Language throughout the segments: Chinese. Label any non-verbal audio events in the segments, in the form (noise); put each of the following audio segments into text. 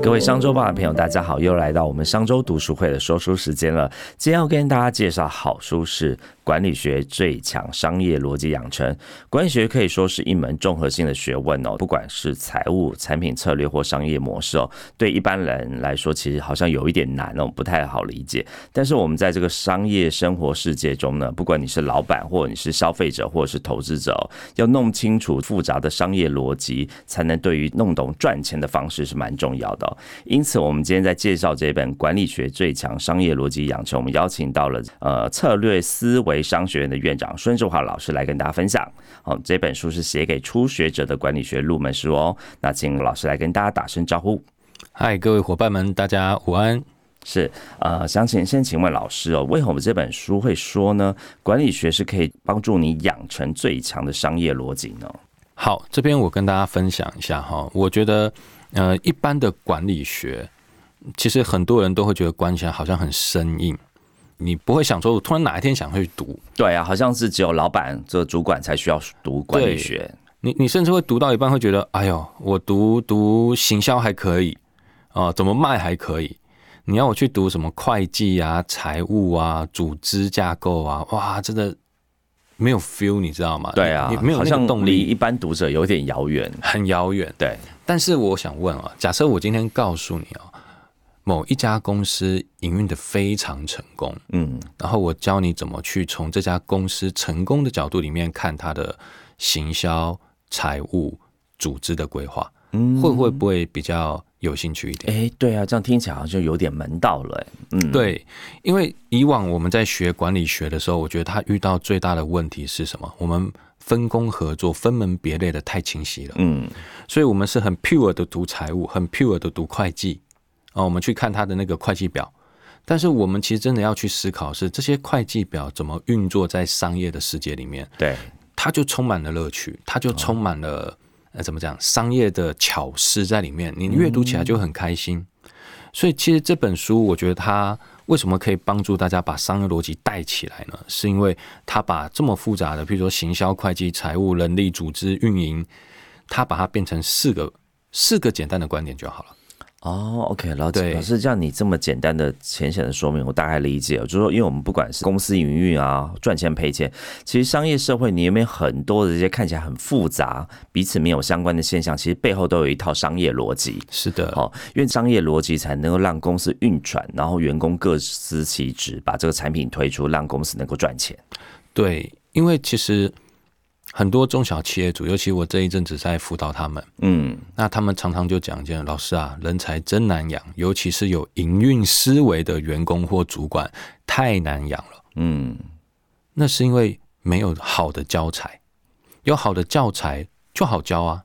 各位商周报的朋友，大家好，又来到我们商周读书会的说书时间了。今天要跟大家介绍好书是。管理学最强商业逻辑养成，管理学可以说是一门综合性的学问哦。不管是财务、产品策略或商业模式哦，对一般人来说，其实好像有一点难哦，不太好理解。但是我们在这个商业生活世界中呢，不管你是老板，或你是消费者，或者是投资者，要弄清楚复杂的商业逻辑，才能对于弄懂赚钱的方式是蛮重要的。因此，我们今天在介绍这本《管理学最强商业逻辑养成》，我们邀请到了呃策略思维。商学院的院长孙志华老师来跟大家分享。好，这本书是写给初学者的管理学入门书哦。那请老师来跟大家打声招呼。嗨，各位伙伴们，大家午安。是呃，想请先请问老师哦，为何我们这本书会说呢？管理学是可以帮助你养成最强的商业逻辑呢？好，这边我跟大家分享一下哈。我觉得呃，一般的管理学，其实很多人都会觉得关起来好像很生硬。你不会想说，我突然哪一天想去读？对啊，好像是只有老板这主管才需要读管理学。你你甚至会读到一半会觉得，哎呦，我读读行销还可以啊，怎么卖还可以？你要我去读什么会计啊、财务啊、组织架构啊？哇，真的没有 feel，你知道吗？对啊，没有那个动力，一般读者有点遥远，很遥远。对，但是我想问啊，假设我今天告诉你啊。某一家公司营运的非常成功，嗯，然后我教你怎么去从这家公司成功的角度里面看它的行销、财务、组织的规划，嗯，会会不会比较有兴趣一点？哎，对啊，这样听起来好像就有点门道了，嗯，对，因为以往我们在学管理学的时候，我觉得他遇到最大的问题是什么？我们分工合作、分门别类的太清晰了，嗯，所以我们是很 pure 的读财务，很 pure 的读会计。哦，我们去看他的那个会计表，但是我们其实真的要去思考，是这些会计表怎么运作在商业的世界里面？对，它就充满了乐趣，它就充满了那，怎么讲？商业的巧思在里面，你阅读起来就很开心。所以，其实这本书，我觉得它为什么可以帮助大家把商业逻辑带起来呢？是因为它把这么复杂的，譬如说行销、会计、财务、人力、组织、运营，它把它变成四个四个简单的观点就好了。哦，OK，老师，老师，像你这么简单的浅显的说明，我大概理解了。就是说，因为我们不管是公司营运啊，赚钱赔钱，其实商业社会里面很多的这些看起来很复杂、彼此没有相关的现象，其实背后都有一套商业逻辑。是的，哦，因为商业逻辑才能够让公司运转，然后员工各司其职，把这个产品推出，让公司能够赚钱。对，因为其实。很多中小企业主，尤其我这一阵子在辅导他们，嗯，那他们常常就讲一件：老师啊，人才真难养，尤其是有营运思维的员工或主管，太难养了。嗯，那是因为没有好的教材，有好的教材就好教啊。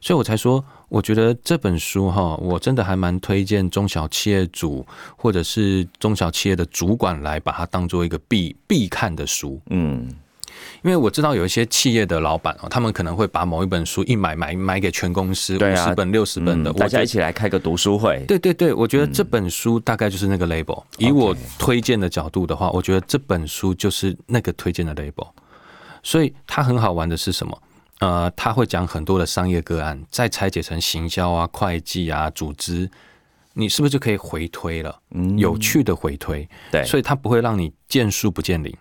所以我才说，我觉得这本书哈，我真的还蛮推荐中小企业主或者是中小企业的主管来把它当做一个必必看的书。嗯。因为我知道有一些企业的老板哦，他们可能会把某一本书一买买买给全公司五十本六十本的，大家一起来开个读书会。对对对，我觉得这本书大概就是那个 label。以我推荐的角度的话，我觉得这本书就是那个推荐的 label。所以它很好玩的是什么？呃，他会讲很多的商业个案，再拆解成行销啊、会计啊、组织，你是不是就可以回推了？嗯，有趣的回推。对，所以它不会让你见树不见林。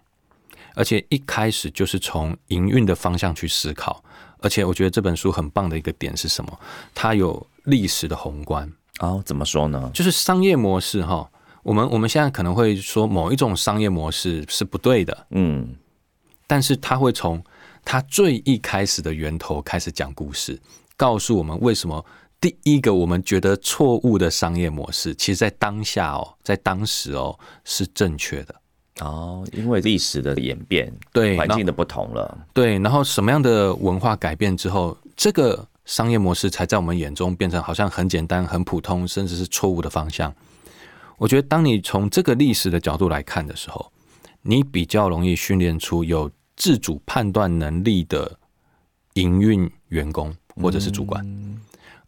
而且一开始就是从营运的方向去思考，而且我觉得这本书很棒的一个点是什么？它有历史的宏观哦，怎么说呢？就是商业模式哈，我们我们现在可能会说某一种商业模式是不对的，嗯，但是他会从他最一开始的源头开始讲故事，告诉我们为什么第一个我们觉得错误的商业模式，其实在当下哦，在当时哦是正确的。哦，因为历史的演变，对环境的不同了，对，然后什么样的文化改变之后，这个商业模式才在我们眼中变成好像很简单、很普通，甚至是错误的方向。我觉得，当你从这个历史的角度来看的时候，你比较容易训练出有自主判断能力的营运员工或者是主管，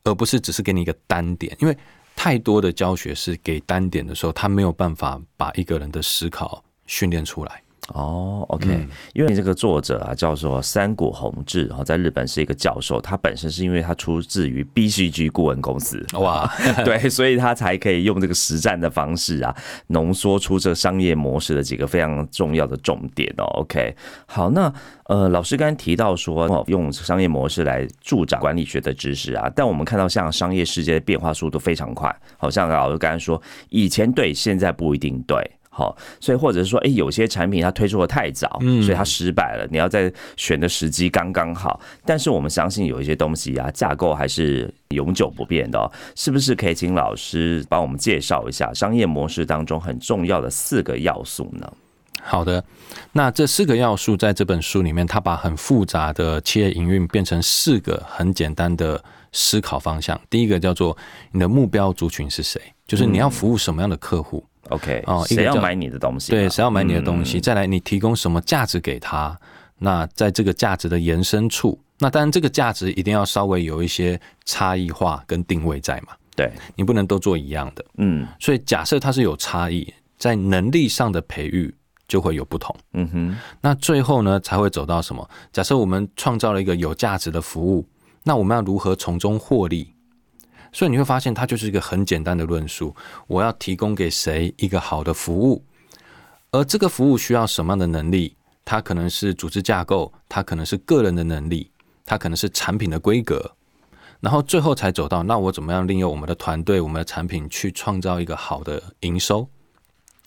而不是只是给你一个单点，因为太多的教学是给单点的时候，他没有办法把一个人的思考。训练出来哦，OK，因为这个作者啊叫做三谷宏志，然后在日本是一个教授，他本身是因为他出自于 BCG 顾问公司，哇，(laughs) 对，所以他才可以用这个实战的方式啊，浓缩出这个商业模式的几个非常重要的重点哦。OK，好，那呃，老师刚刚提到说哦用商业模式来助长管理学的知识啊，但我们看到像商业世界的变化速度非常快，好像老师刚才说以前对，现在不一定对。好，所以或者是说，哎，有些产品它推出的太早，所以它失败了。你要在选的时机刚刚好。但是我们相信有一些东西啊，架构还是永久不变的。哦是不是可以请老师帮我们介绍一下商业模式当中很重要的四个要素呢？好的，那这四个要素在这本书里面，它把很复杂的企业营运变成四个很简单的思考方向。第一个叫做你的目标族群是谁，就是你要服务什么样的客户。OK，哦，谁要买你的东西？对，谁要买你的东西？再来，你提供什么价值给他？那在这个价值的延伸处，那当然这个价值一定要稍微有一些差异化跟定位在嘛。对，你不能都做一样的。嗯，所以假设它是有差异，在能力上的培育就会有不同。嗯哼，那最后呢才会走到什么？假设我们创造了一个有价值的服务，那我们要如何从中获利？所以你会发现，它就是一个很简单的论述。我要提供给谁一个好的服务，而这个服务需要什么样的能力？它可能是组织架构，它可能是个人的能力，它可能是产品的规格，然后最后才走到那我怎么样利用我们的团队、我们的产品去创造一个好的营收？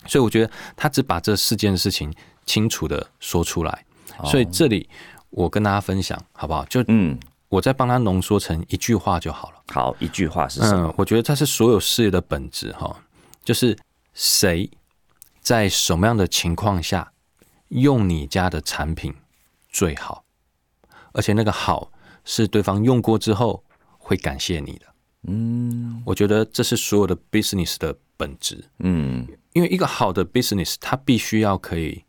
所以我觉得他只把这四件事情清楚的说出来。所以这里我跟大家分享好不好？就嗯。我再帮他浓缩成一句话就好了。好，一句话是什么？嗯，我觉得它是所有事业的本质哈，就是谁在什么样的情况下用你家的产品最好，而且那个好是对方用过之后会感谢你的。嗯，我觉得这是所有的 business 的本质。嗯，因为一个好的 business，它必须要可以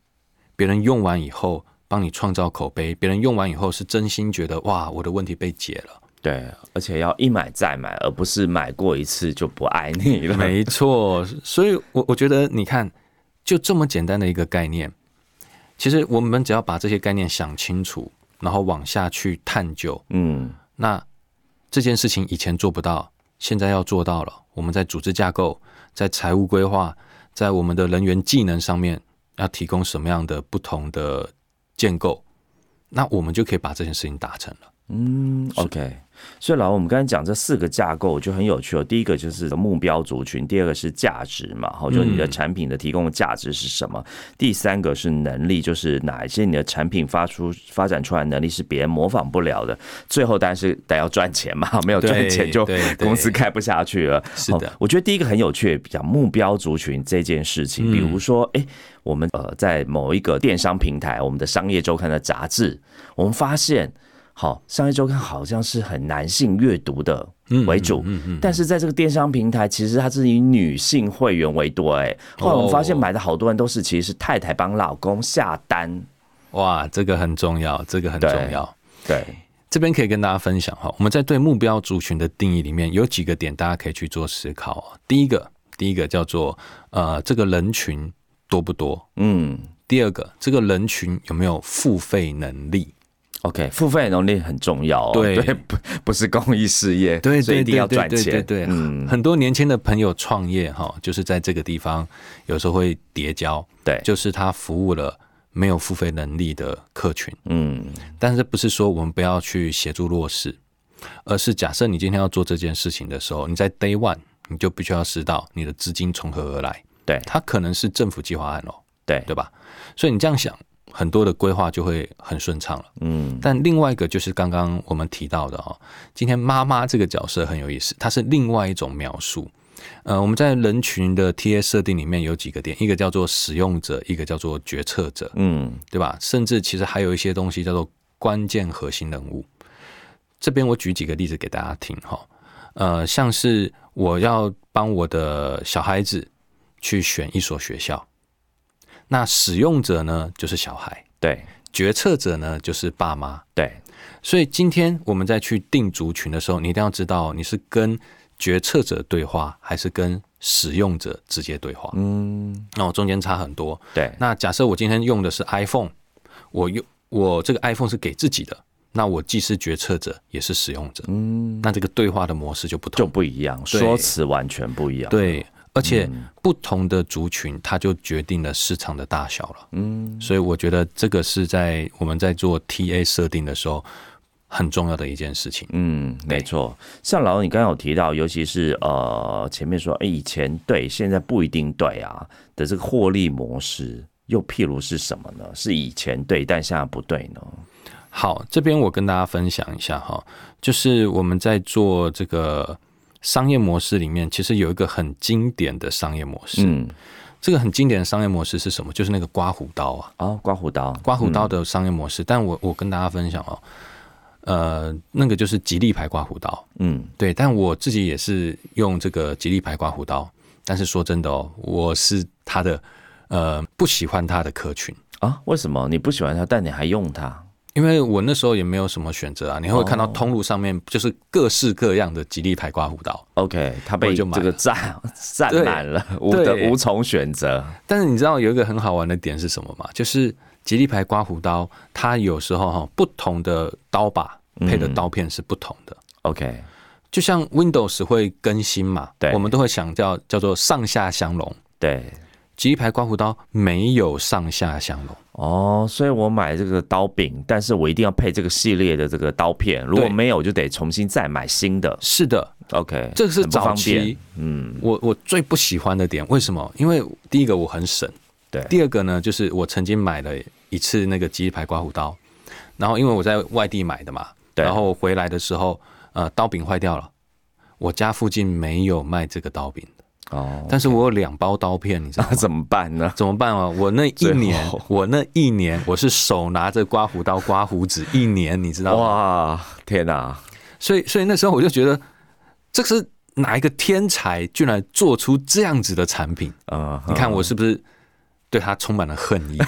别人用完以后。帮你创造口碑，别人用完以后是真心觉得哇，我的问题被解了。对，而且要一买再买，而不是买过一次就不爱你了。没错，所以，我我觉得你看，就这么简单的一个概念，其实我们只要把这些概念想清楚，然后往下去探究，嗯，那这件事情以前做不到，现在要做到了。我们在组织架构、在财务规划、在我们的人员技能上面，要提供什么样的不同的。建构，那我们就可以把这件事情达成了。嗯，OK。所以老我们刚才讲这四个架构就很有趣哦。第一个就是目标族群，第二个是价值嘛，好，就你的产品的提供的价值是什么？第三个是能力，就是哪一些你的产品发出发展出来能力是别人模仿不了的。最后当然是得要赚钱嘛，(laughs) 没有赚钱就公司开不下去了。是的，我觉得第一个很有趣，讲目标族群这件事情，比如说，哎，我们呃在某一个电商平台，我们的商业周刊的杂志，我们发现。好，商业周刊好像是很男性阅读的为主，嗯嗯但是在这个电商平台，其实它是以女性会员为多。哎，后来我们发现买的好多人都是其实是太太帮老公下单。哇，这个很重要，这个很重要。对，这边可以跟大家分享哈，我们在对目标族群的定义里面有几个点，大家可以去做思考。第一个，第一个叫做呃，这个人群多不多？嗯。第二个，这个人群有没有付费能力？OK，付费能力很重要，对，不不是公益事业，对，所以一定要赚钱。对对，嗯，很多年轻的朋友创业哈，就是在这个地方有时候会叠交，对，就是他服务了没有付费能力的客群，嗯，但是不是说我们不要去协助弱势，而是假设你今天要做这件事情的时候，你在 Day One 你就必须要知道你的资金从何而来，对，它可能是政府计划案哦，对，对吧？所以你这样想。很多的规划就会很顺畅了，嗯。但另外一个就是刚刚我们提到的哦，今天妈妈这个角色很有意思，它是另外一种描述。呃，我们在人群的 TA 设定里面有几个点，一个叫做使用者，一个叫做决策者，嗯，对吧？甚至其实还有一些东西叫做关键核心人物。这边我举几个例子给大家听哈，呃，像是我要帮我的小孩子去选一所学校。那使用者呢，就是小孩；对，决策者呢，就是爸妈。对，所以今天我们在去定族群的时候，你一定要知道你是跟决策者对话，还是跟使用者直接对话。嗯，那我中间差很多。对，那假设我今天用的是 iPhone，我用我这个 iPhone 是给自己的，那我既是决策者，也是使用者。嗯，那这个对话的模式就不同，就不一样，说辞完全不一样。对，而且不同的族群，它就决定了市场的大小了。嗯，所以我觉得这个是在我们在做 TA 设定的时候。很重要的一件事情，嗯，没错。像老你刚刚有提到，尤其是呃前面说，哎，以前对，现在不一定对啊的这个获利模式，又譬如是什么呢？是以前对，但现在不对呢？好，这边我跟大家分享一下哈，就是我们在做这个商业模式里面，其实有一个很经典的商业模式。嗯，这个很经典的商业模式是什么？就是那个刮胡刀啊，啊，刮胡刀，刮胡刀的商业模式。但我我跟大家分享哦。呃，那个就是吉利牌刮胡刀，嗯，对，但我自己也是用这个吉利牌刮胡刀，但是说真的哦，我是他的呃不喜欢他的客群啊？为什么你不喜欢他，但你还用它？因为我那时候也没有什么选择啊，你会看到通路上面就是各式各样的吉利牌刮胡刀，OK，他被这个占 (laughs) 占满了，无的无从选择。但是你知道有一个很好玩的点是什么吗？就是吉利牌刮胡刀，它有时候哈不同的刀把。配的刀片是不同的，OK，就像 Windows 会更新嘛，对，我们都会想叫叫做上下相容，对，吉利牌刮胡刀没有上下相容哦，所以我买这个刀柄，但是我一定要配这个系列的这个刀片，如果没有就得重新再买新的，是的，OK，这个是早期，嗯，我我最不喜欢的点，为什么？因为第一个我很省，对，第二个呢，就是我曾经买了一次那个吉牌刮胡刀，然后因为我在外地买的嘛。然后回来的时候，呃，刀柄坏掉了。我家附近没有卖这个刀柄。的哦，但是我有两包刀片，你知道 (laughs) 怎么办呢？怎么办啊？我那一年，我那一年，我是手拿着刮胡刀刮胡子一年，你知道吗？哇，天哪！所以，所以那时候我就觉得，这是哪一个天才居然做出这样子的产品啊？你看我是不是？对他充满了恨意，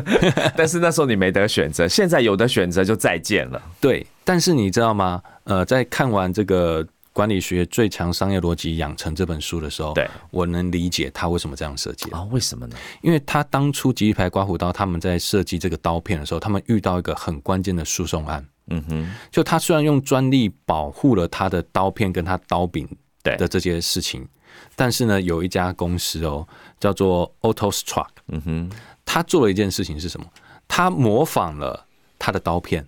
(laughs) 但是那时候你没得选择，现在有的选择就再见了。对，但是你知道吗？呃，在看完这个《管理学最强商业逻辑养成》这本书的时候，对我能理解他为什么这样设计啊？为什么呢？因为他当初吉利牌刮胡刀他们在设计这个刀片的时候，他们遇到一个很关键的诉讼案。嗯哼，就他虽然用专利保护了他的刀片跟他刀柄的这些事情。但是呢，有一家公司哦，叫做 AutoStruck，嗯哼，他做了一件事情是什么？他模仿了他的刀片，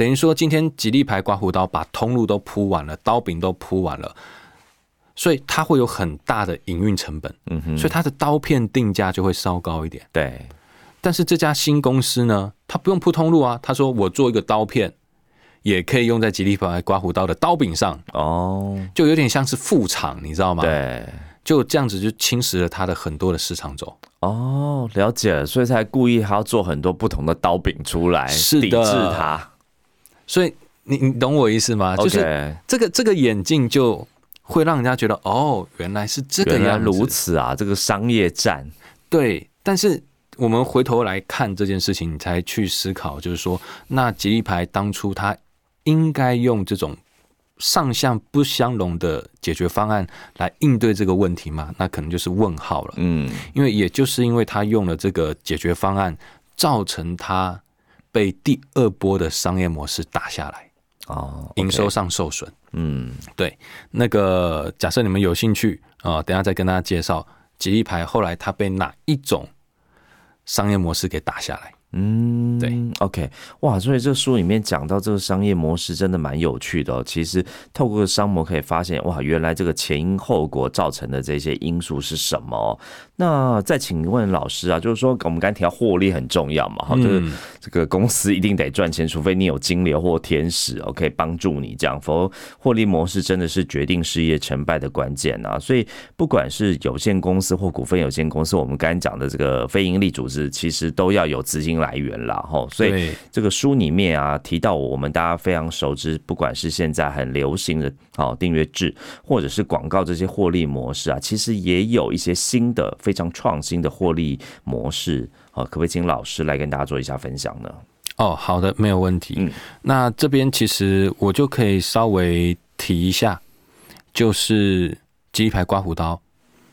等于说今天吉利牌刮胡刀把通路都铺完了，刀柄都铺完了，所以它会有很大的营运成本，嗯哼，所以它的刀片定价就会稍高一点。对，但是这家新公司呢，它不用铺通路啊，他说我做一个刀片。也可以用在吉利牌刮胡刀的刀柄上哦，就有点像是副厂，你知道吗？对，就这样子就侵蚀了它的很多的市场轴。哦，了解了，所以才故意还要做很多不同的刀柄出来，抵制它。所以你你懂我意思吗？就是这个这个眼镜就会让人家觉得哦，原来是这个样如此啊，这个商业战。对，但是我们回头来看这件事情，你才去思考，就是说，那吉利牌当初它。应该用这种上下不相容的解决方案来应对这个问题吗？那可能就是问号了。嗯，因为也就是因为他用了这个解决方案，造成他被第二波的商业模式打下来，哦，营收上受损。嗯，对。那个假设你们有兴趣啊，等下再跟大家介绍吉利牌后来它被哪一种商业模式给打下来。嗯，对，OK，哇，所以这书里面讲到这个商业模式真的蛮有趣的哦。其实透过商模可以发现，哇，原来这个前因后果造成的这些因素是什么？那再请问老师啊，就是说我们刚提到获利很重要嘛，哈，就是这个公司一定得赚钱，除非你有金流或天使哦，可以帮助你这样，否则获利模式真的是决定事业成败的关键啊。所以不管是有限公司或股份有限公司，我们刚才讲的这个非盈利组织，其实都要有资金。来源啦，吼，所以这个书里面啊提到我们大家非常熟知，不管是现在很流行的哦订阅制，或者是广告这些获利模式啊，其实也有一些新的非常创新的获利模式，好，可不可以请老师来跟大家做一下分享呢？哦，好的，没有问题。嗯，那这边其实我就可以稍微提一下，就是鸡排刮胡刀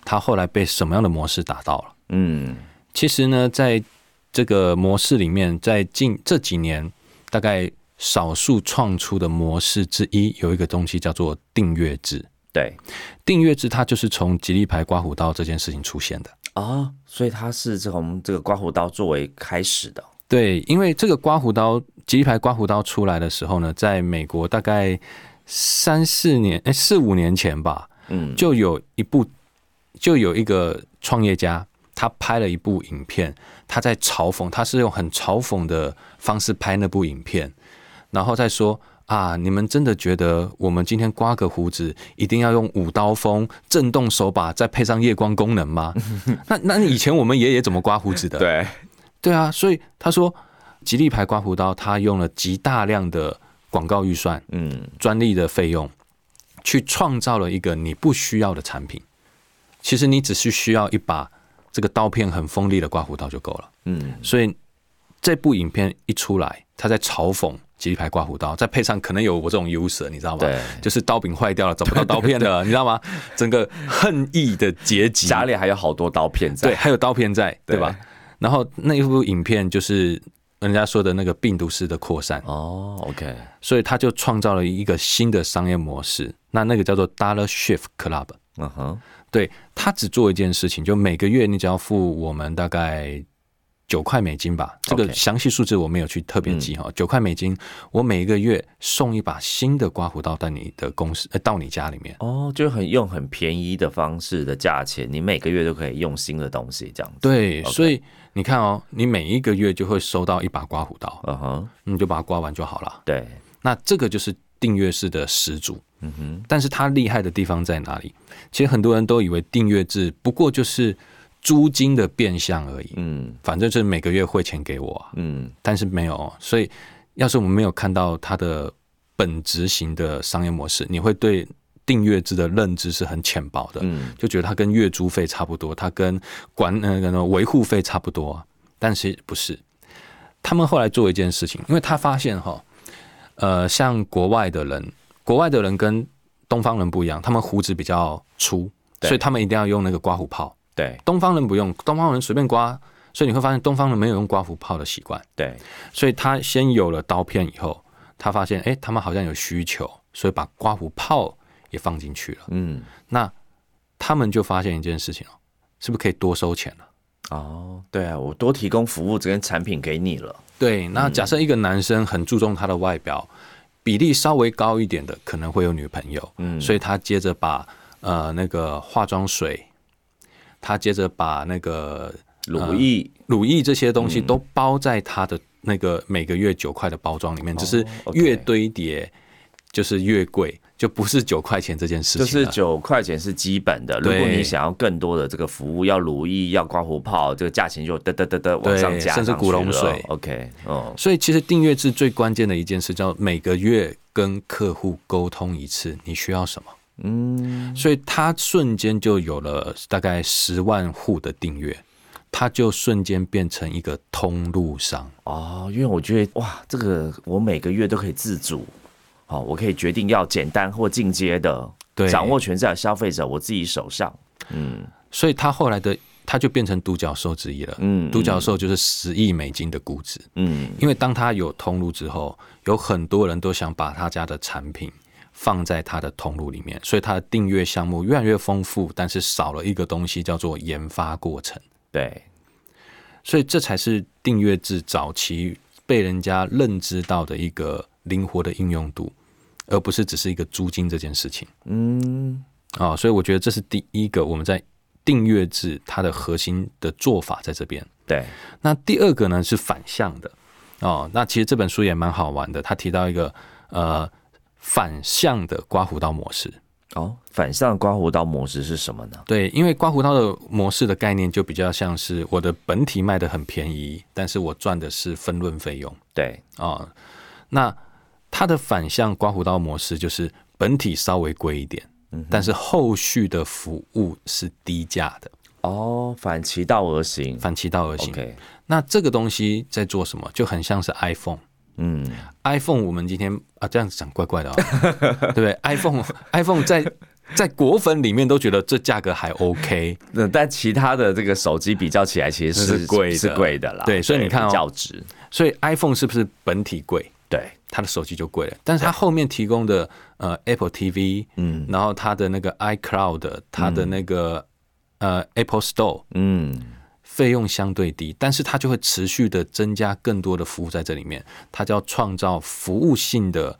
它后来被什么样的模式打到了？嗯，其实呢，在这个模式里面，在近这几年，大概少数创出的模式之一，有一个东西叫做订阅制。对，订阅制它就是从吉利牌刮胡刀这件事情出现的啊，所以它是从这个刮胡刀作为开始的。对，因为这个刮胡刀，吉利牌刮胡刀出来的时候呢，在美国大概三四年，哎，四五年前吧，嗯，就有一部，就有一个创业家，他拍了一部影片，他在嘲讽，他是用很嘲讽的方式拍那部影片，然后再说。啊！你们真的觉得我们今天刮个胡子一定要用五刀锋、震动手把，再配上夜光功能吗？(laughs) 那那以前我们爷爷怎么刮胡子的？对对啊，所以他说，吉利牌刮胡刀，他用了极大量的广告预算、嗯，专利的费用，去创造了一个你不需要的产品。其实你只是需要一把这个刀片很锋利的刮胡刀就够了。嗯，所以这部影片一出来，他在嘲讽。吉利牌刮胡刀，再配上可能有我这种 user，你知道吗？对，就是刀柄坏掉了，找不到刀片的，你知道吗？(laughs) 整个恨意的结集，家里还有好多刀片在，对，还有刀片在，对吧？然后那一部影片就是人家说的那个病毒式的扩散哦，OK，所以他就创造了一个新的商业模式，那那个叫做 Dollar Shift Club，嗯哼，对他只做一件事情，就每个月你只要付我们大概。九块美金吧，这个详细数字我没有去特别记哈。九块美金，我每一个月送一把新的刮胡刀到你的公司，呃，到你家里面。哦，就很用很便宜的方式的价钱，你每个月都可以用新的东西这样子。对，所以你看哦，你每一个月就会收到一把刮胡刀，嗯哼，你就把它刮完就好了。对，那这个就是订阅式的始祖。嗯哼，但是它厉害的地方在哪里？其实很多人都以为订阅制不过就是。租金的变相而已，嗯，反正就是每个月汇钱给我，嗯，但是没有，所以要是我们没有看到它的本质型的商业模式，你会对订阅制的认知是很浅薄的，嗯，就觉得它跟月租费差不多，它跟管那个维护费差不多，但是不是？他们后来做一件事情，因为他发现哈，呃，像国外的人，国外的人跟东方人不一样，他们胡子比较粗，所以他们一定要用那个刮胡泡。对，东方人不用，东方人随便刮，所以你会发现东方人没有用刮胡泡的习惯。对，所以他先有了刀片以后，他发现，哎，他们好像有需求，所以把刮胡泡也放进去了。嗯，那他们就发现一件事情哦，是不是可以多收钱了？哦，对啊，我多提供服务这跟产品给你了。对，那假设一个男生很注重他的外表，比例稍微高一点的可能会有女朋友，嗯，所以他接着把呃那个化妆水。他接着把那个乳液、乳液这些东西都包在他的那个每个月九块的包装里面，只是越堆叠就是越贵，就不是九块钱这件事情。就是九块钱是基本的，如果你想要更多的这个服务，要如意、要刮胡泡，这个价钱就得得得得往上加，甚至古龙水。OK，哦，所以其实订阅制最关键的一件事叫每个月跟客户沟通一次，你需要什么。嗯，所以他瞬间就有了大概十万户的订阅，他就瞬间变成一个通路商哦。因为我觉得哇，这个我每个月都可以自主，好，我可以决定要简单或进阶的，对，掌握权在消费者我自己手上。嗯，所以他后来的他就变成独角兽之一了。嗯，独角兽就是十亿美金的估值。嗯，因为当他有通路之后，有很多人都想把他家的产品。放在他的通路里面，所以他的订阅项目越来越丰富，但是少了一个东西叫做研发过程。对，所以这才是订阅制早期被人家认知到的一个灵活的应用度，而不是只是一个租金这件事情。嗯，啊，所以我觉得这是第一个我们在订阅制它的核心的做法在这边。对，那第二个呢是反向的哦，那其实这本书也蛮好玩的，他提到一个呃。反向的刮胡刀模式哦，反向刮胡刀模式是什么呢？对，因为刮胡刀的模式的概念就比较像是我的本体卖的很便宜，但是我赚的是分润费用。对啊，那它的反向刮胡刀模式就是本体稍微贵一点，但是后续的服务是低价的。哦，反其道而行，反其道而行。那这个东西在做什么？就很像是 iPhone。嗯，iPhone 我们今天啊这样子讲怪怪的，(laughs) 对不对？iPhone (laughs) iPhone 在在果粉里面都觉得这价格还 OK，那但其他的这个手机比较起来，其实是贵是贵的啦。对，所以你看较值。所以 iPhone 是不是本体贵？对，它的手机就贵了。但是它后面提供的呃 Apple TV，嗯，然后它的那个 iCloud，它的那个呃 Apple Store，嗯，费用相对低，但是它就会持续的增加更多的服务在这里面，它叫创造服务性的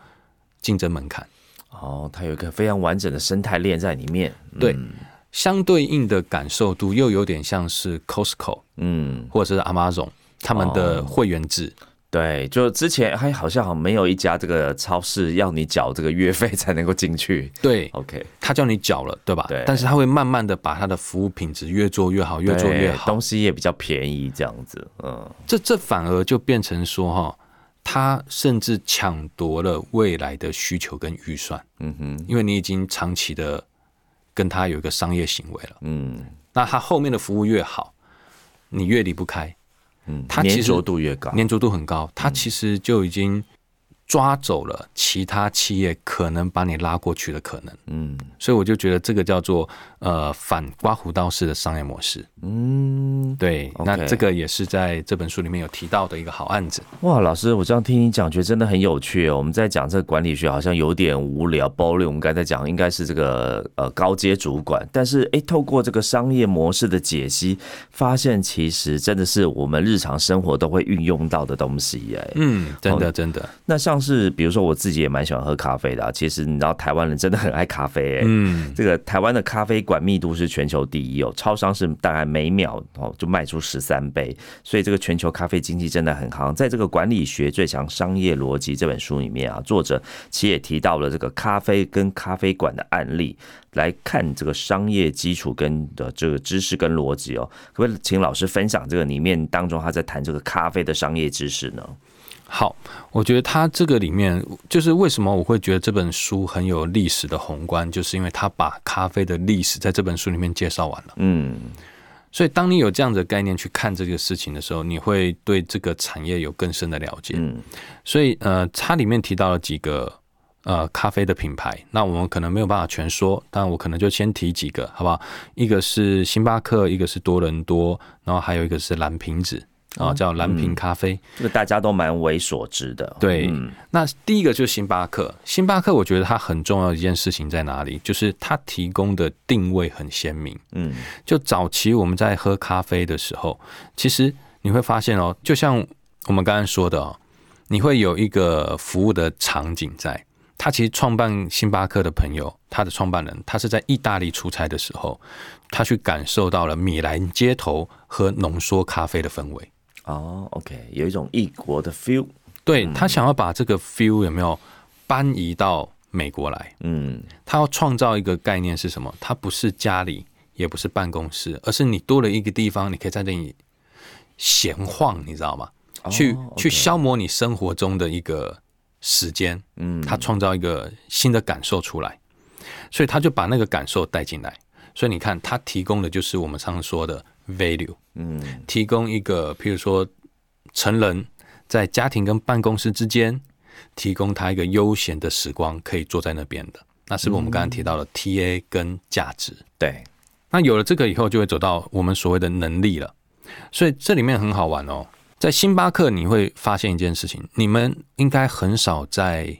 竞争门槛。哦，它有一个非常完整的生态链在里面，对，相对应的感受度又有点像是 Costco，嗯，或者是 Amazon 他们的会员制。对，就之前还好像没有一家这个超市要你缴这个月费才能够进去。对，OK，他叫你缴了，对吧？对。但是他会慢慢的把他的服务品质越做越好，越做越好，东西也比较便宜，这样子。嗯，这这反而就变成说哈。他甚至抢夺了未来的需求跟预算，嗯哼，因为你已经长期的跟他有一个商业行为了，嗯，那他后面的服务越好，你越离不开，嗯，他粘着度越高，粘着度很高，它其实就已经。抓走了其他企业可能把你拉过去的可能，嗯，所以我就觉得这个叫做呃反刮胡刀式的商业模式，嗯，对，那这个也是在这本书里面有提到的一个好案子。哇，老师，我这样听你讲，觉得真的很有趣。我们在讲这个管理学好像有点无聊，包括我们刚才讲应该是这个呃高阶主管，但是哎，透过这个商业模式的解析，发现其实真的是我们日常生活都会运用到的东西，哎，嗯，真的真的。那像是比如说我自己也蛮喜欢喝咖啡的，其实你知道台湾人真的很爱咖啡，嗯，这个台湾的咖啡馆密度是全球第一哦，超商是大概每秒哦就卖出十三杯，所以这个全球咖啡经济真的很行。在这个管理学最强商业逻辑这本书里面啊，作者其实也提到了这个咖啡跟咖啡馆的案例，来看这个商业基础跟的这个知识跟逻辑哦，可不可以请老师分享这个里面当中他在谈这个咖啡的商业知识呢？好，我觉得他这个里面就是为什么我会觉得这本书很有历史的宏观，就是因为他把咖啡的历史在这本书里面介绍完了。嗯，所以当你有这样的概念去看这个事情的时候，你会对这个产业有更深的了解。嗯，所以呃，它里面提到了几个呃咖啡的品牌，那我们可能没有办法全说，但我可能就先提几个，好不好？一个是星巴克，一个是多伦多，然后还有一个是蓝瓶子。啊，叫蓝瓶咖啡，这个大家都蛮为所知的。对，那第一个就是星巴克。星巴克，我觉得它很重要的一件事情在哪里？就是它提供的定位很鲜明。嗯，就早期我们在喝咖啡的时候，其实你会发现哦，就像我们刚刚说的哦，你会有一个服务的场景在。他其实创办星巴克的朋友，他的创办人，他是在意大利出差的时候，他去感受到了米兰街头喝浓缩咖啡的氛围。哦，OK，有一种异国的 feel，对他想要把这个 feel 有没有搬移到美国来？嗯，他要创造一个概念是什么？他不是家里，也不是办公室，而是你多了一个地方，你可以在这里闲晃，你知道吗？去去消磨你生活中的一个时间。嗯，他创造一个新的感受出来，所以他就把那个感受带进来。所以你看，他提供的就是我们常说的。value，嗯，提供一个，譬如说，成人在家庭跟办公室之间，提供他一个悠闲的时光，可以坐在那边的，那是不是我们刚刚提到的 TA 跟价值？对，那有了这个以后，就会走到我们所谓的能力了。所以这里面很好玩哦，在星巴克你会发现一件事情，你们应该很少在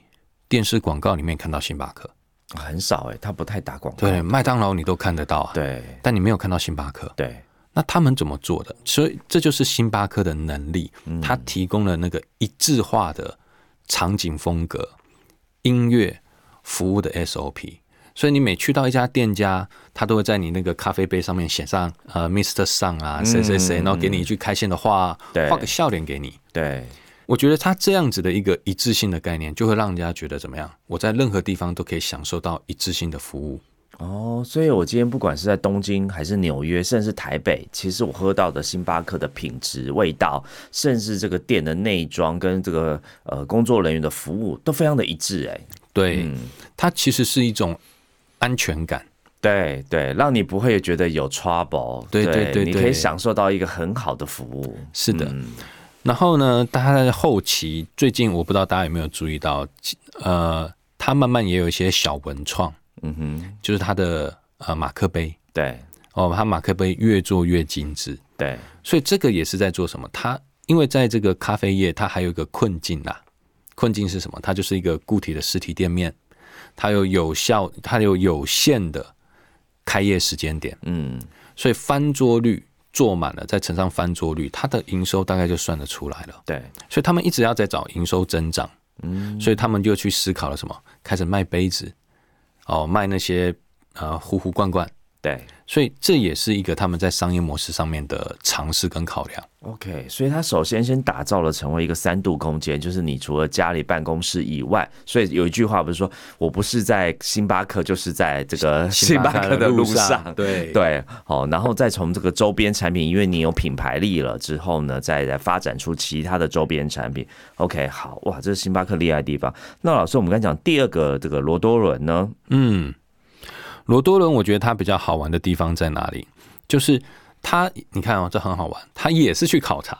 电视广告里面看到星巴克，很少哎，他不太打广告。对，麦当劳你都看得到啊，对，但你没有看到星巴克，对。那他们怎么做的？所以这就是星巴克的能力，它提供了那个一致化的场景风格、音乐、服务的 SOP。所以你每去到一家店家，他都会在你那个咖啡杯上面写上呃 Mr. Sun 啊谁谁谁，然后给你一句开心的话，画个笑脸给你。对，我觉得他这样子的一个一致性的概念，就会让人家觉得怎么样？我在任何地方都可以享受到一致性的服务。哦，所以我今天不管是在东京还是纽约，甚至是台北，其实我喝到的星巴克的品质、味道，甚至这个店的内装跟这个呃工作人员的服务都非常的一致。哎，对，它其实是一种安全感，对对，让你不会觉得有 trouble，对对对，你可以享受到一个很好的服务。是的，然后呢，大家在后期最近，我不知道大家有没有注意到，呃，它慢慢也有一些小文创。嗯哼，就是它的呃马克杯，对，哦，它马克杯越做越精致，对，所以这个也是在做什么？它因为在这个咖啡业，它还有一个困境啦。困境是什么？它就是一个固体的实体店面，它有有效，它有有限的开业时间点，嗯，所以翻桌率做满了，再乘上翻桌率，它的营收大概就算得出来了。对，所以他们一直要在找营收增长，嗯，所以他们就去思考了什么？开始卖杯子，哦，卖那些呃壶壶罐罐。对，所以这也是一个他们在商业模式上面的尝试跟考量。OK，所以他首先先打造了成为一个三度空间，就是你除了家里办公室以外，所以有一句话不是说我不是在星巴克，就是在这个星 (laughs) 巴克的路上。(laughs) 对对，好，然后再从这个周边产品，因为你有品牌力了之后呢，再来发展出其他的周边产品。OK，好哇，这是星巴克厉害的地方。那老师，我们刚讲第二个这个罗多伦呢？嗯。罗多伦，我觉得他比较好玩的地方在哪里？就是他，你看哦，这很好玩，他也是去考察，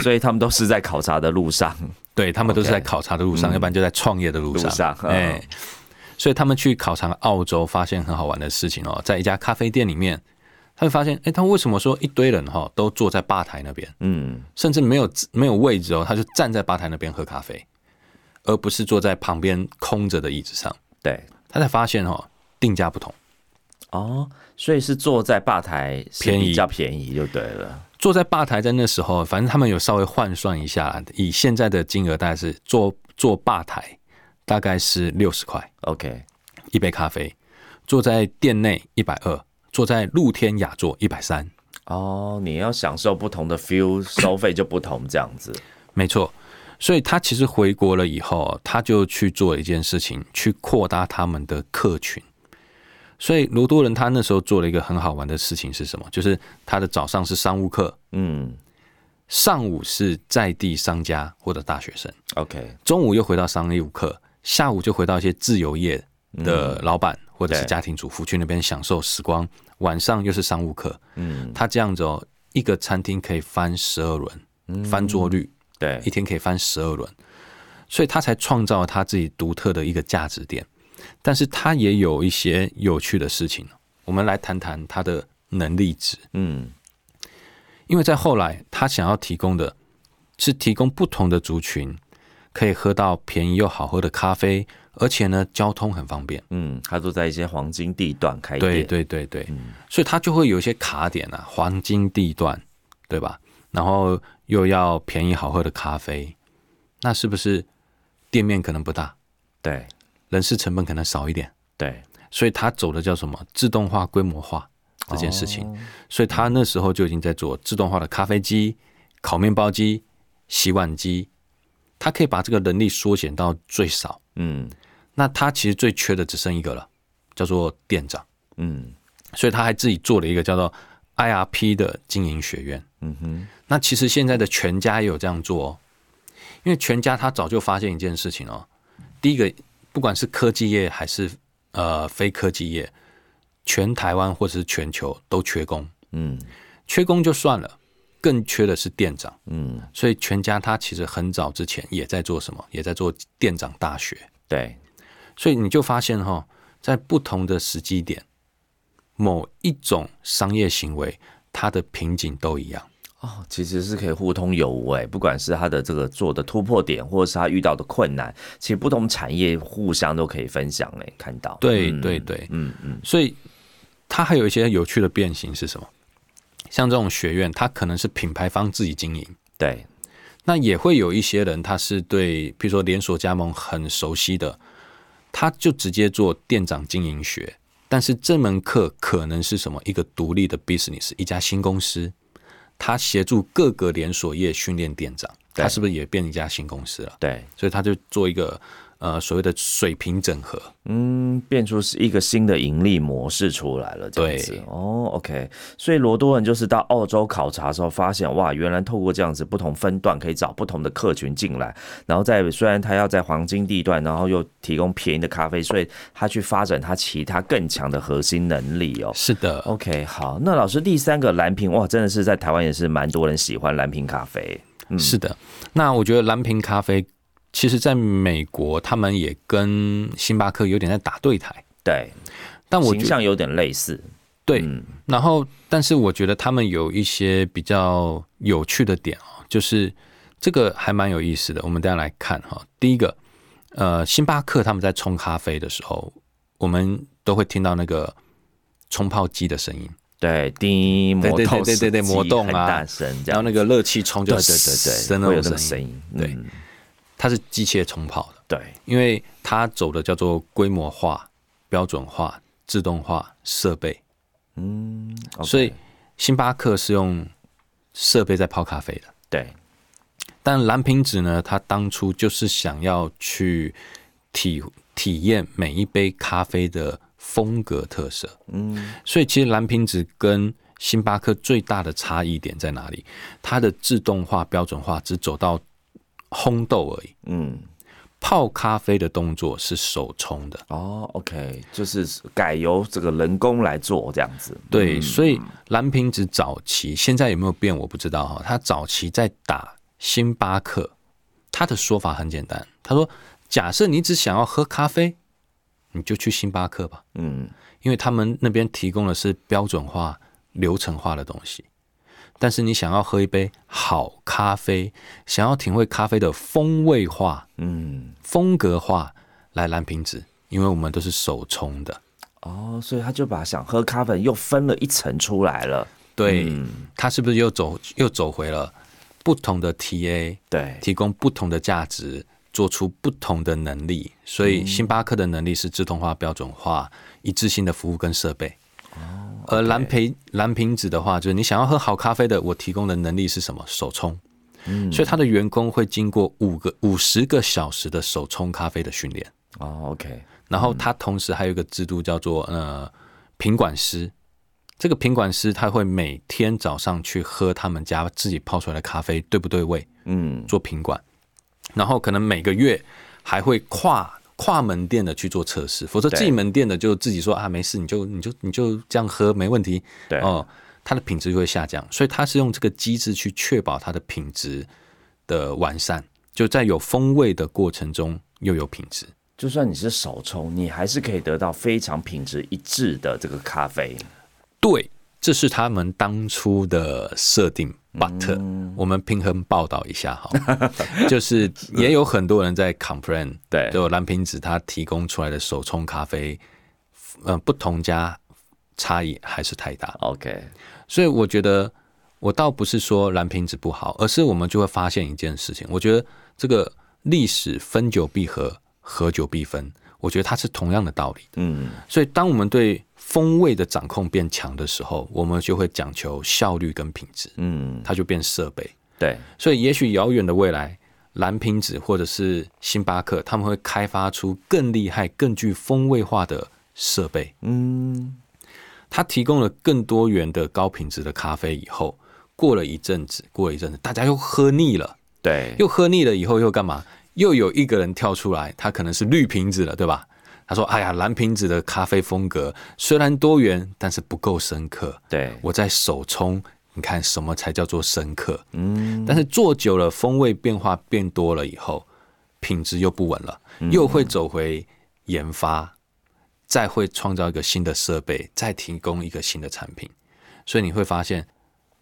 所以他们都是在考察的路上。对他们都是在考察的路上，要不然就在创业的路上。哎，所以他们去考察澳洲，发现很好玩的事情哦，在一家咖啡店里面，他会发现，哎，他为什么说一堆人哈都坐在吧台那边？嗯，甚至没有没有位置哦，他就站在吧台那边喝咖啡，而不是坐在旁边空着的椅子上。对，他才发现哦。定价不同哦，所以是坐在吧台便宜，比较便宜就对了。坐在吧台在那时候，反正他们有稍微换算一下，以现在的金额大概是坐坐吧台大概是六十块，OK，一杯咖啡。坐在店内一百二，坐在露天雅座一百三。哦，你要享受不同的 feel，收费就不同这样子。没错，所以他其实回国了以后，他就去做一件事情，去扩大他们的客群。所以罗多伦他那时候做了一个很好玩的事情是什么？就是他的早上是商务课，嗯，上午是在地商家或者大学生，OK，中午又回到商业课，下午就回到一些自由业的老板或者是家庭主妇去那边享受时光，晚上又是商务课，嗯，他这样子哦，一个餐厅可以翻十二轮，翻桌率，对，一天可以翻十二轮，所以他才创造了他自己独特的一个价值点。但是他也有一些有趣的事情，我们来谈谈他的能力值。嗯，因为在后来，他想要提供的是提供不同的族群可以喝到便宜又好喝的咖啡，而且呢，交通很方便。嗯，他都在一些黄金地段开店。对对对对，所以他就会有一些卡点啊，黄金地段，对吧？然后又要便宜好喝的咖啡，那是不是店面可能不大？对。人事成本可能少一点，对，所以他走的叫什么自动化、规模化这件事情，所以他那时候就已经在做自动化的咖啡机、烤面包机、洗碗机，他可以把这个能力缩减到最少。嗯，那他其实最缺的只剩一个了，叫做店长。嗯，所以他还自己做了一个叫做 IRP 的经营学院。嗯哼，那其实现在的全家也有这样做哦，因为全家他早就发现一件事情哦，第一个。不管是科技业还是呃非科技业，全台湾或者是全球都缺工，嗯，缺工就算了，更缺的是店长，嗯，所以全家他其实很早之前也在做什么，也在做店长大学，对，所以你就发现哈，在不同的时机点，某一种商业行为，它的瓶颈都一样。哦，其实是可以互通有无哎，不管是他的这个做的突破点，或者是他遇到的困难，其实不同产业互相都可以分享哎，看到。对对对，嗯嗯，所以它还有一些有趣的变形是什么？像这种学院，它可能是品牌方自己经营，对。那也会有一些人，他是对，比如说连锁加盟很熟悉的，他就直接做店长经营学，但是这门课可能是什么？一个独立的 business，一家新公司。他协助各个连锁业训练店长，他是不是也变一家新公司了？对，所以他就做一个呃所谓的水平整合，嗯，变出是一个新的盈利模式出来了。这样子哦，OK。所以罗多人就是到澳洲考察的时候，发现哇，原来透过这样子不同分段，可以找不同的客群进来，然后在虽然他要在黄金地段，然后又提供便宜的咖啡，所以他去发展他其他更强的核心能力哦。(laughs) 是的，OK，好，那老师第三个蓝瓶哇，真的是在台湾也是蛮多人喜欢蓝瓶咖啡。是的，那我觉得蓝瓶咖啡，其实在美国他们也跟星巴克有点在打对台。对，但我形象有点类似。对，然后但是我觉得他们有一些比较有趣的点哦，就是这个还蛮有意思的。我们等下来看哈。第一个，呃，星巴克他们在冲咖啡的时候，我们都会听到那个冲泡机的声音。对，滴，对对对对对对，磨动啊，大声，然后那个热气冲就对对对对，会有那个声音。对，它是机械冲泡的。对，因为它走的叫做规模化、标准化、自动化设备。嗯，所以星巴克是用设备在泡咖啡的。对，但蓝瓶子呢，它当初就是想要去体体验每一杯咖啡的风格特色。嗯，所以其实蓝瓶子跟星巴克最大的差异点在哪里？它的自动化、标准化只走到烘豆而已。嗯。泡咖啡的动作是手冲的哦，OK，就是改由这个人工来做这样子。对，所以蓝瓶子早期现在有没有变我不知道哈。他早期在打星巴克，他的说法很简单，他说：假设你只想要喝咖啡，你就去星巴克吧。嗯，因为他们那边提供的是标准化、流程化的东西。但是你想要喝一杯好咖啡，想要体会咖啡的风味化，嗯，风格化，来蓝瓶子，因为我们都是手冲的，哦，所以他就把想喝咖啡又分了一层出来了。对，他是不是又走又走回了不同的 TA？对，提供不同的价值，做出不同的能力。所以星巴克的能力是自动化、标准化、一致性的服务跟设备。而蓝瓶蓝瓶子的话，就是你想要喝好咖啡的，我提供的能力是什么？手冲。嗯，所以他的员工会经过五个五十个小时的手冲咖啡的训练。哦，OK。然后他同时还有一个制度叫做呃品管师，这个品管师他会每天早上去喝他们家自己泡出来的咖啡对不对味？嗯，做品管。然后可能每个月还会跨。跨门店的去做测试，否则自己门店的就自己说啊，没事，你就你就你就这样喝没问题。对哦，它的品质就会下降，所以它是用这个机制去确保它的品质的完善，就在有风味的过程中又有品质。就算你是手冲，你还是可以得到非常品质一致的这个咖啡。对。这是他们当初的设定，but 我们平衡报道一下哈，(laughs) 就是也有很多人在 complain，对，就蓝瓶子它提供出来的手冲咖啡，呃，不同家差异还是太大。OK，所以我觉得我倒不是说蓝瓶子不好，而是我们就会发现一件事情，我觉得这个历史分久必合，合久必分，我觉得它是同样的道理。嗯，所以当我们对风味的掌控变强的时候，我们就会讲求效率跟品质。嗯，它就变设备。对，所以也许遥远的未来，蓝瓶子或者是星巴克，他们会开发出更厉害、更具风味化的设备。嗯，它提供了更多元的高品质的咖啡以后，过了一阵子，过了一阵子，大家又喝腻了。对，又喝腻了以后又干嘛？又有一个人跳出来，他可能是绿瓶子了，对吧？他说：“哎呀，蓝瓶子的咖啡风格虽然多元，但是不够深刻。对我在手冲，你看什么才叫做深刻？嗯，但是做久了，风味变化变多了以后，品质又不稳了，又会走回研发，再会创造一个新的设备，再提供一个新的产品。所以你会发现，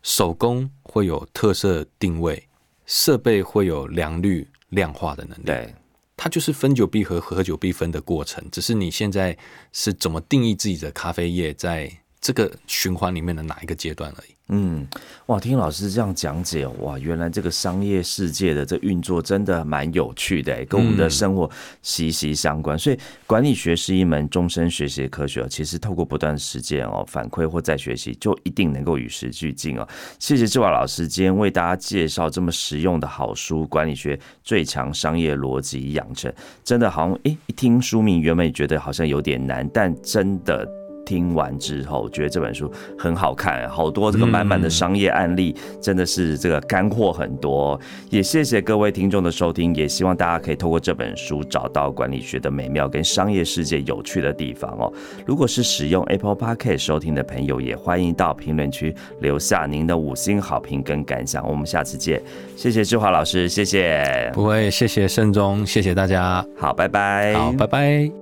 手工会有特色定位，设备会有良率量化的能力。对。”它就是分久必合，合久必分的过程，只是你现在是怎么定义自己的咖啡业，在这个循环里面的哪一个阶段而已。嗯，哇，听老师这样讲解，哇，原来这个商业世界的这运作真的蛮有趣的，跟我们的生活息息相关。所以管理学是一门终身学习的科学，其实透过不断实践哦，反馈或再学习，就一定能够与时俱进哦。谢谢志华老师今天为大家介绍这么实用的好书《管理学最强商业逻辑养成》，真的好像诶，一听书名原本觉得好像有点难，但真的。听完之后，觉得这本书很好看，好多这个满满的商业案例，真的是这个干货很多。也谢谢各位听众的收听，也希望大家可以透过这本书找到管理学的美妙跟商业世界有趣的地方哦。如果是使用 Apple Podcast 收听的朋友，也欢迎到评论区留下您的五星好评跟感想。我们下次见，谢谢志华老师，谢谢。不会，谢谢盛忠，谢谢大家。好，拜拜。好，拜拜。